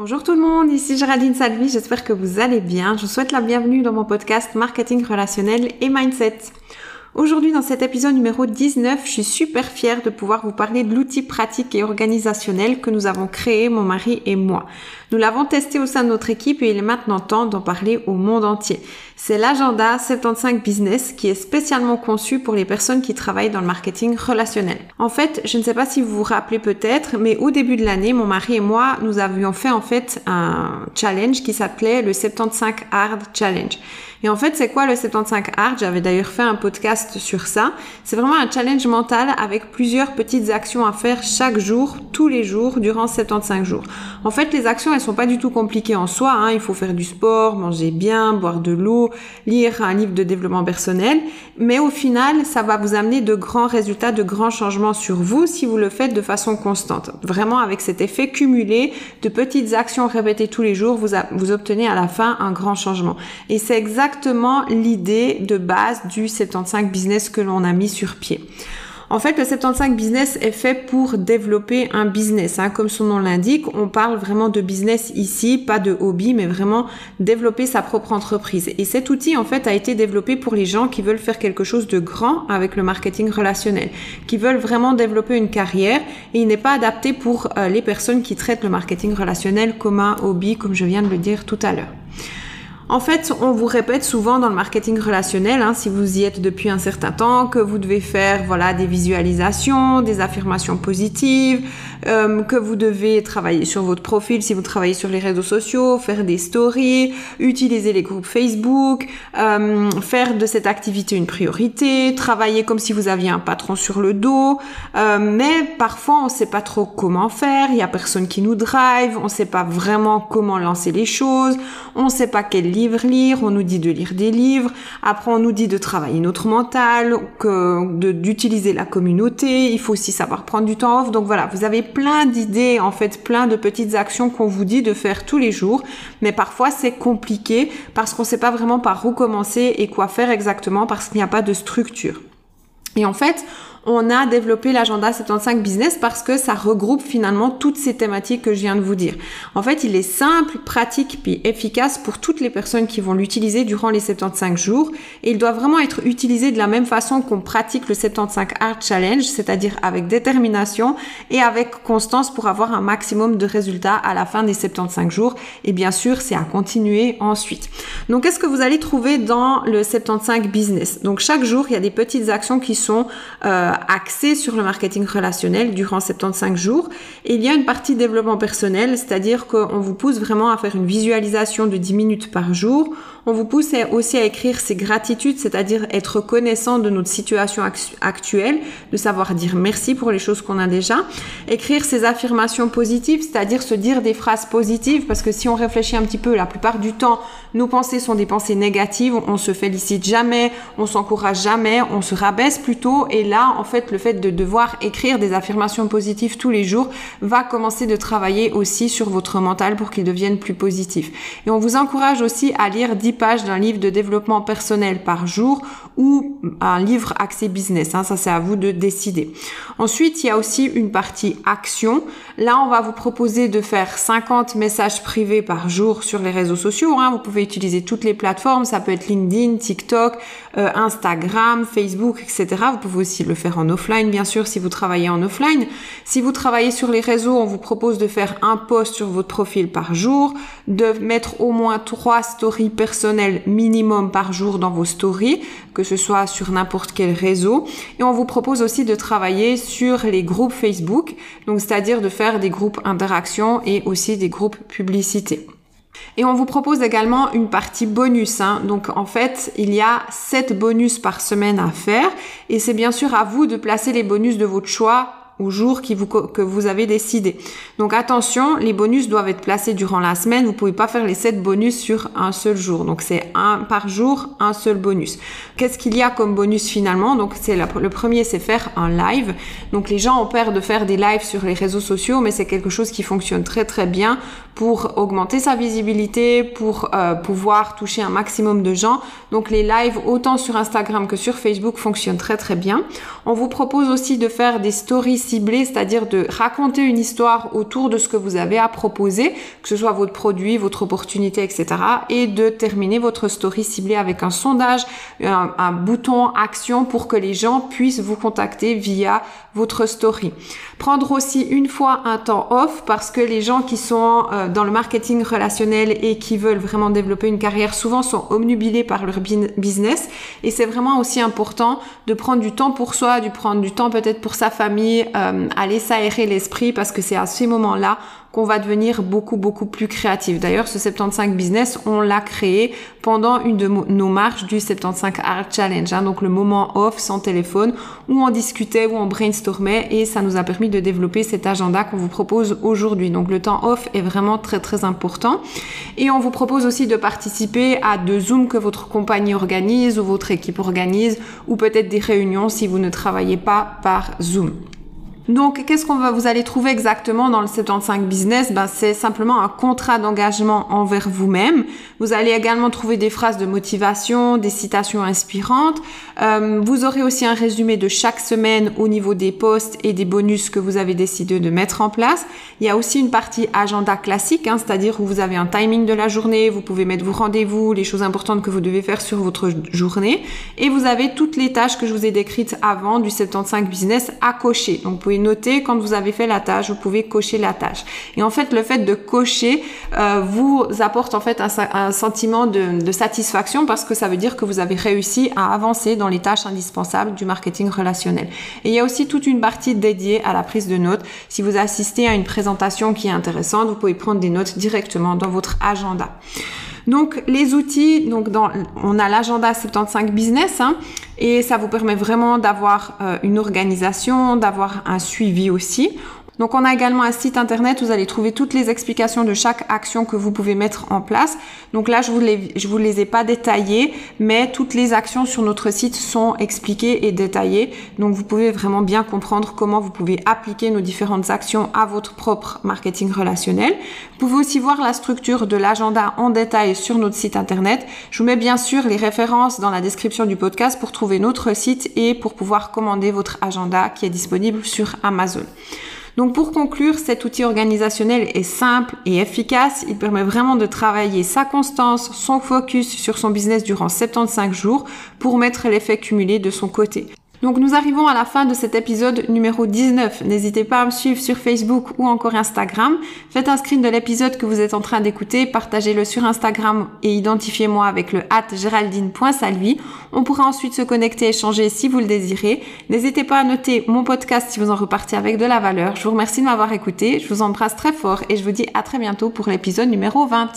Bonjour tout le monde, ici Géraldine Salvi, j'espère que vous allez bien. Je vous souhaite la bienvenue dans mon podcast Marketing relationnel et Mindset. Aujourd'hui, dans cet épisode numéro 19, je suis super fière de pouvoir vous parler de l'outil pratique et organisationnel que nous avons créé, mon mari et moi. Nous l'avons testé au sein de notre équipe et il est maintenant temps d'en parler au monde entier. C'est l'agenda 75 Business qui est spécialement conçu pour les personnes qui travaillent dans le marketing relationnel. En fait, je ne sais pas si vous vous rappelez peut-être, mais au début de l'année, mon mari et moi, nous avions fait en fait un challenge qui s'appelait le 75 Hard Challenge. Et en fait, c'est quoi le 75 Hard J'avais d'ailleurs fait un podcast sur ça. C'est vraiment un challenge mental avec plusieurs petites actions à faire chaque jour, tous les jours, durant 75 jours. En fait, les actions, elles sont pas du tout compliquées en soi. Hein. Il faut faire du sport, manger bien, boire de l'eau, lire un livre de développement personnel. Mais au final, ça va vous amener de grands résultats, de grands changements sur vous si vous le faites de façon constante. Vraiment avec cet effet cumulé de petites actions répétées tous les jours, vous, vous obtenez à la fin un grand changement. Et c'est exactement exactement l'idée de base du 75 business que l'on a mis sur pied. En fait, le 75 business est fait pour développer un business. Hein. Comme son nom l'indique, on parle vraiment de business ici, pas de hobby, mais vraiment développer sa propre entreprise. Et cet outil, en fait, a été développé pour les gens qui veulent faire quelque chose de grand avec le marketing relationnel, qui veulent vraiment développer une carrière. Et il n'est pas adapté pour euh, les personnes qui traitent le marketing relationnel comme un hobby, comme je viens de le dire tout à l'heure. En fait, on vous répète souvent dans le marketing relationnel, hein, si vous y êtes depuis un certain temps, que vous devez faire voilà des visualisations, des affirmations positives, euh, que vous devez travailler sur votre profil si vous travaillez sur les réseaux sociaux, faire des stories, utiliser les groupes Facebook, euh, faire de cette activité une priorité, travailler comme si vous aviez un patron sur le dos. Euh, mais parfois, on sait pas trop comment faire. Il y a personne qui nous drive. On ne sait pas vraiment comment lancer les choses. On ne sait pas quel lire, on nous dit de lire des livres, après on nous dit de travailler notre mental, d'utiliser la communauté, il faut aussi savoir prendre du temps off. Donc voilà, vous avez plein d'idées, en fait, plein de petites actions qu'on vous dit de faire tous les jours, mais parfois c'est compliqué parce qu'on ne sait pas vraiment par où commencer et quoi faire exactement parce qu'il n'y a pas de structure. Et en fait, on a développé l'agenda 75 business parce que ça regroupe finalement toutes ces thématiques que je viens de vous dire. En fait, il est simple, pratique puis efficace pour toutes les personnes qui vont l'utiliser durant les 75 jours et il doit vraiment être utilisé de la même façon qu'on pratique le 75 Art Challenge, c'est-à-dire avec détermination et avec constance pour avoir un maximum de résultats à la fin des 75 jours et bien sûr, c'est à continuer ensuite. Donc qu'est-ce que vous allez trouver dans le 75 business? Donc chaque jour, il y a des petites actions qui sont euh, euh, axé sur le marketing relationnel durant 75 jours. Il y a une partie développement personnel, c'est-à-dire qu'on vous pousse vraiment à faire une visualisation de 10 minutes par jour. On vous pousse aussi à écrire ses gratitudes, c'est-à-dire être reconnaissant de notre situation actuelle, de savoir dire merci pour les choses qu'on a déjà. Écrire ses affirmations positives, c'est-à-dire se dire des phrases positives, parce que si on réfléchit un petit peu, la plupart du temps, nos pensées sont des pensées négatives, on se félicite jamais, on s'encourage jamais, on se rabaisse plutôt, et là, en fait, le fait de devoir écrire des affirmations positives tous les jours va commencer de travailler aussi sur votre mental pour qu'il devienne plus positif. Et on vous encourage aussi à lire 10 pages d'un livre de développement personnel par jour ou un livre axé business. Hein, ça, c'est à vous de décider. Ensuite, il y a aussi une partie action. Là, on va vous proposer de faire 50 messages privés par jour sur les réseaux sociaux. Hein. Vous pouvez utiliser toutes les plateformes. Ça peut être LinkedIn, TikTok, euh, Instagram, Facebook, etc. Vous pouvez aussi le faire en offline, bien sûr, si vous travaillez en offline. Si vous travaillez sur les réseaux, on vous propose de faire un post sur votre profil par jour, de mettre au moins trois stories personnelles minimum par jour dans vos stories, que ce soit sur n'importe quel réseau. Et on vous propose aussi de travailler sur les groupes Facebook, donc c'est-à-dire de faire des groupes interaction et aussi des groupes publicité. Et on vous propose également une partie bonus. Hein. Donc en fait, il y a 7 bonus par semaine à faire. Et c'est bien sûr à vous de placer les bonus de votre choix au jour qui vous, que vous avez décidé. Donc attention, les bonus doivent être placés durant la semaine. Vous pouvez pas faire les 7 bonus sur un seul jour. Donc c'est un par jour, un seul bonus. Qu'est-ce qu'il y a comme bonus finalement? Donc c'est le premier, c'est faire un live. Donc les gens ont peur de faire des lives sur les réseaux sociaux, mais c'est quelque chose qui fonctionne très très bien pour augmenter sa visibilité, pour euh, pouvoir toucher un maximum de gens. Donc les lives autant sur Instagram que sur Facebook fonctionnent très très bien. On vous propose aussi de faire des stories c'est-à-dire de raconter une histoire autour de ce que vous avez à proposer, que ce soit votre produit, votre opportunité, etc. Et de terminer votre story ciblée avec un sondage, un, bouton action pour que les gens puissent vous contacter via votre story. Prendre aussi une fois un temps off parce que les gens qui sont euh, dans le marketing relationnel et qui veulent vraiment développer une carrière souvent sont omnubilés par leur business et c'est vraiment aussi important de prendre du temps pour soi, de prendre du temps peut-être pour sa famille, euh, aller s'aérer l'esprit parce que c'est à ces moments-là qu'on va devenir beaucoup beaucoup plus créatif. D'ailleurs, ce 75 business, on l'a créé pendant une de nos marches du 75 Art Challenge, hein, donc le moment off sans téléphone où on discutait, où on brainstormait et ça nous a permis de développer cet agenda qu'on vous propose aujourd'hui. Donc le temps off est vraiment très très important et on vous propose aussi de participer à deux Zooms que votre compagnie organise ou votre équipe organise ou peut-être des réunions si vous ne travaillez pas par Zoom. Donc, qu'est-ce qu'on va vous allez trouver exactement dans le 75 business? Ben, c'est simplement un contrat d'engagement envers vous-même. Vous allez également trouver des phrases de motivation, des citations inspirantes. Euh, vous aurez aussi un résumé de chaque semaine au niveau des posts et des bonus que vous avez décidé de mettre en place. Il y a aussi une partie agenda classique, hein, c'est-à-dire où vous avez un timing de la journée, vous pouvez mettre vos rendez-vous, les choses importantes que vous devez faire sur votre journée, et vous avez toutes les tâches que je vous ai décrites avant du 75 business à cocher. Donc, vous pouvez noter quand vous avez fait la tâche, vous pouvez cocher la tâche. Et en fait, le fait de cocher euh, vous apporte en fait un, sentiment de, de, satisfaction parce que ça veut dire que vous avez réussi à avancer dans les tâches indispensables du marketing relationnel. Et il y a aussi toute une partie dédiée à la prise de notes. Si vous assistez à une présentation qui est intéressante, vous pouvez prendre des notes directement dans votre agenda. Donc les outils, donc on a l'agenda 75 business hein, et ça vous permet vraiment d'avoir euh, une organisation, d'avoir un suivi aussi. Donc on a également un site internet où vous allez trouver toutes les explications de chaque action que vous pouvez mettre en place. Donc là, je vous les, vous les ai pas détaillées, mais toutes les actions sur notre site sont expliquées et détaillées. Donc vous pouvez vraiment bien comprendre comment vous pouvez appliquer nos différentes actions à votre propre marketing relationnel. Vous pouvez aussi voir la structure de l'agenda en détail sur notre site internet. Je vous mets bien sûr les références dans la description du podcast pour trouver notre site et pour pouvoir commander votre agenda qui est disponible sur Amazon. Donc pour conclure, cet outil organisationnel est simple et efficace. Il permet vraiment de travailler sa constance, son focus sur son business durant 75 jours pour mettre l'effet cumulé de son côté. Donc nous arrivons à la fin de cet épisode numéro 19. N'hésitez pas à me suivre sur Facebook ou encore Instagram. Faites un screen de l'épisode que vous êtes en train d'écouter, partagez-le sur Instagram et identifiez-moi avec le at géraldine.salvi. On pourra ensuite se connecter et échanger si vous le désirez. N'hésitez pas à noter mon podcast si vous en repartez avec de la valeur. Je vous remercie de m'avoir écouté, je vous embrasse très fort et je vous dis à très bientôt pour l'épisode numéro 20.